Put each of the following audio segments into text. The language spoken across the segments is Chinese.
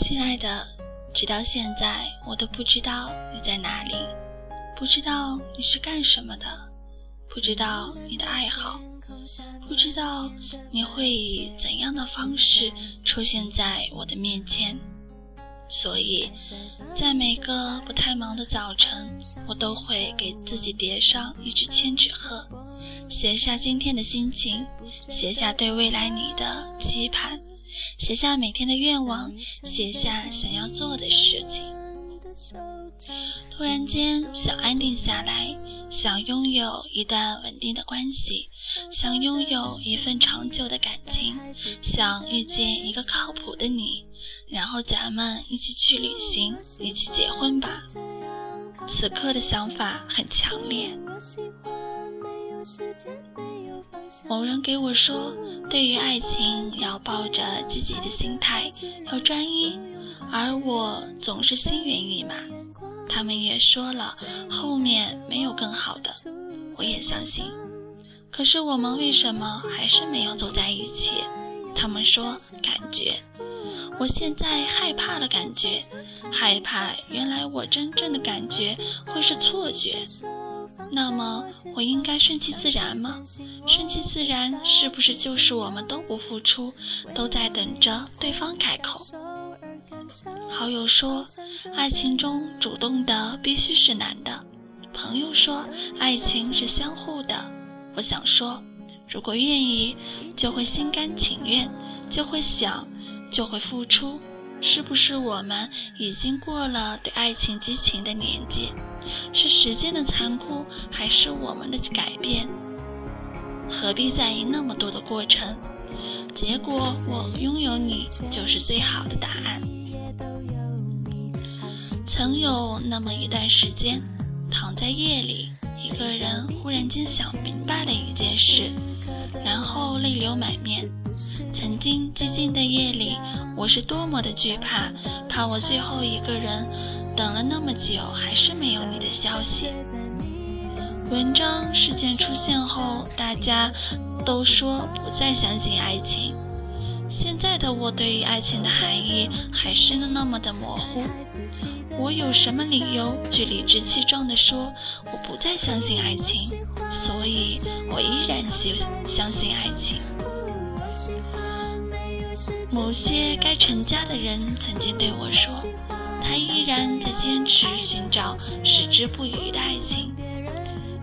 亲爱的，直到现在我都不知道你在哪里，不知道你是干什么的，不知道你的爱好，不知道你会以怎样的方式出现在我的面前。所以，在每个不太忙的早晨，我都会给自己叠上一只千纸鹤，写下今天的心情，写下对未来你的期盼。写下每天的愿望，写下想要做的事情。突然间想安定下来，想拥有一段稳定的关系，想拥有一份长久的感情，想遇见一个靠谱的你，然后咱们一起去旅行，一起结婚吧。此刻的想法很强烈我喜欢没有时间。某人给我说，对于爱情要抱着积极的心态，要专一，而我总是心猿意马。他们也说了，后面没有更好的，我也相信。可是我们为什么还是没有走在一起？他们说感觉，我现在害怕了，感觉害怕，原来我真正的感觉会是错觉。那么我应该顺其自然吗？顺其自然是不是就是我们都不付出，都在等着对方开口？好友说，爱情中主动的必须是男的。朋友说，爱情是相互的。我想说，如果愿意，就会心甘情愿，就会想，就会付出。是不是我们已经过了对爱情激情的年纪？是时间的残酷，还是我们的改变？何必在意那么多的过程？结果我拥有你就是最好的答案。曾有那么一段时间，躺在夜里，一个人忽然间想明白了一件事，然后泪流满面。曾经寂静的夜里，我是多么的惧怕，怕我最后一个人等了那么久，还是没有你的消息。文章事件出现后，大家都说不再相信爱情。现在的我对于爱情的含义还是那么的模糊。我有什么理由去理直气壮地说我不再相信爱情？所以我依然相相信爱情。某些该成家的人曾经对我说，他依然在坚持寻找矢志不渝的爱情。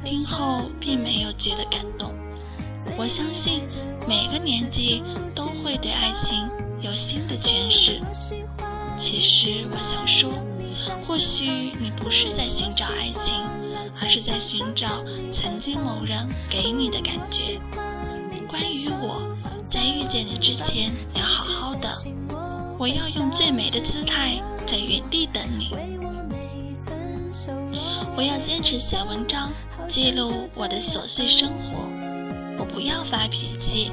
听后并没有觉得感动。我相信每个年纪都会对爱情有新的诠释。其实我想说，或许你不是在寻找爱情，而是在寻找曾经某人给你的感觉。关于我。在遇见你之前，要好好的。我要用最美的姿态在原地等你。我要坚持写文章，记录我的琐碎生活。我不要发脾气，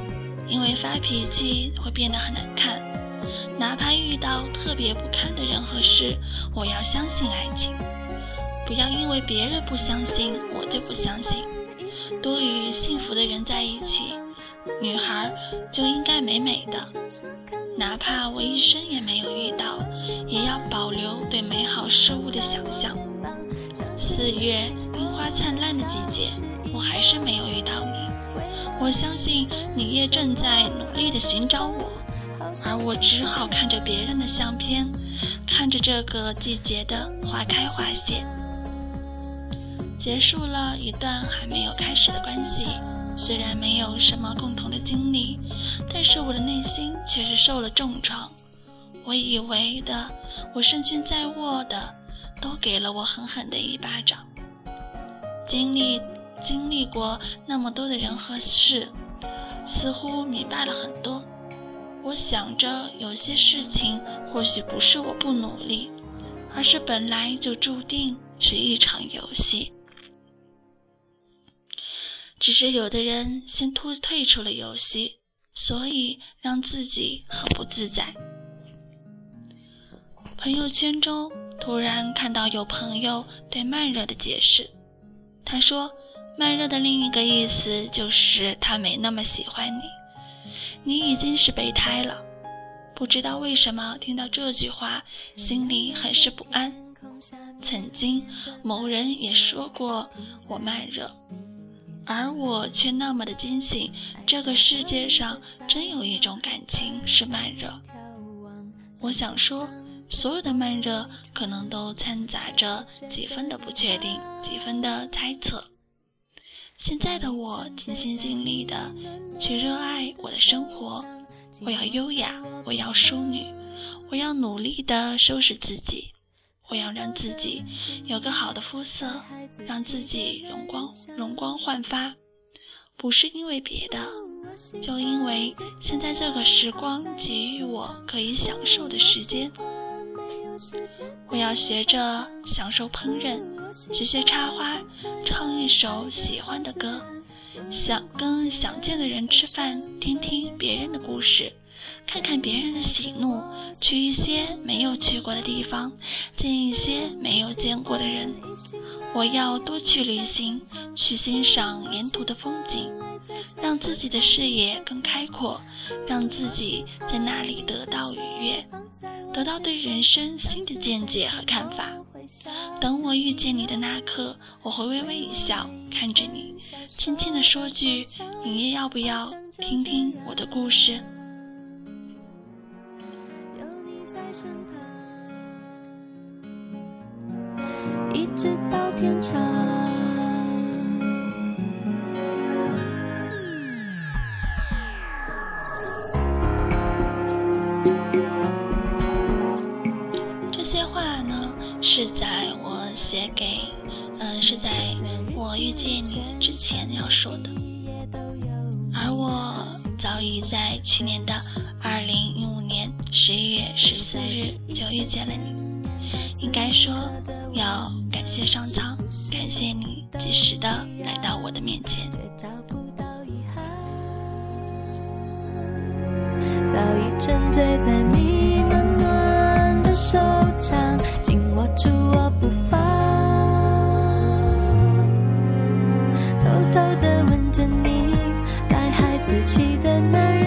因为发脾气会变得很难看。哪怕遇到特别不堪的人和事，我要相信爱情。不要因为别人不相信，我就不相信。多与幸福的人在一起。女孩就应该美美的，哪怕我一生也没有遇到，也要保留对美好事物的想象。四月樱花灿烂的季节，我还是没有遇到你。我相信你也正在努力的寻找我，而我只好看着别人的相片，看着这个季节的花开花谢，结束了一段还没有开始的关系。虽然没有什么共同的经历，但是我的内心却是受了重创。我以为的，我胜券在握的，都给了我狠狠的一巴掌。经历经历过那么多的人和事，似乎明白了很多。我想着，有些事情或许不是我不努力，而是本来就注定是一场游戏。只是有的人先突退出了游戏，所以让自己很不自在。朋友圈中突然看到有朋友对慢热的解释，他说慢热的另一个意思就是他没那么喜欢你，你已经是备胎了。不知道为什么听到这句话，心里很是不安。曾经某人也说过我慢热，而我却那么的坚信，这个世界上真有一种感情是慢热。我想说，所有的慢热可能都掺杂着几分的不确定，几分的猜测。现在的我尽心尽力的去热爱我的生活。我要优雅，我要淑女，我要努力的收拾自己，我要让自己有个好的肤色，让自己容光容光焕发。不是因为别的，就因为现在这个时光给予我可以享受的时间。我要学着享受烹饪，学学插花，唱一首喜欢的歌。想跟想见的人吃饭，听听别人的故事，看看别人的喜怒，去一些没有去过的地方，见一些没有见过的人。我要多去旅行，去欣赏沿途的风景，让自己的视野更开阔，让自己在那里得到愉悦，得到对人生新的见解和看法。等我遇见你的那刻，我会微微一笑，看着你，轻轻地说句：“你也要不要听听我的故事？”一直到天长。这些话呢是在我写给，嗯，是在我遇见你之前要说的，而我早已在去年的二零一五年十一月十四日就遇见了你，应该说要感谢上苍，感谢你及时的来到我的面前。早已沉醉在你暖暖的手掌，紧握住我不放，偷偷的吻着你，带孩子气的男人。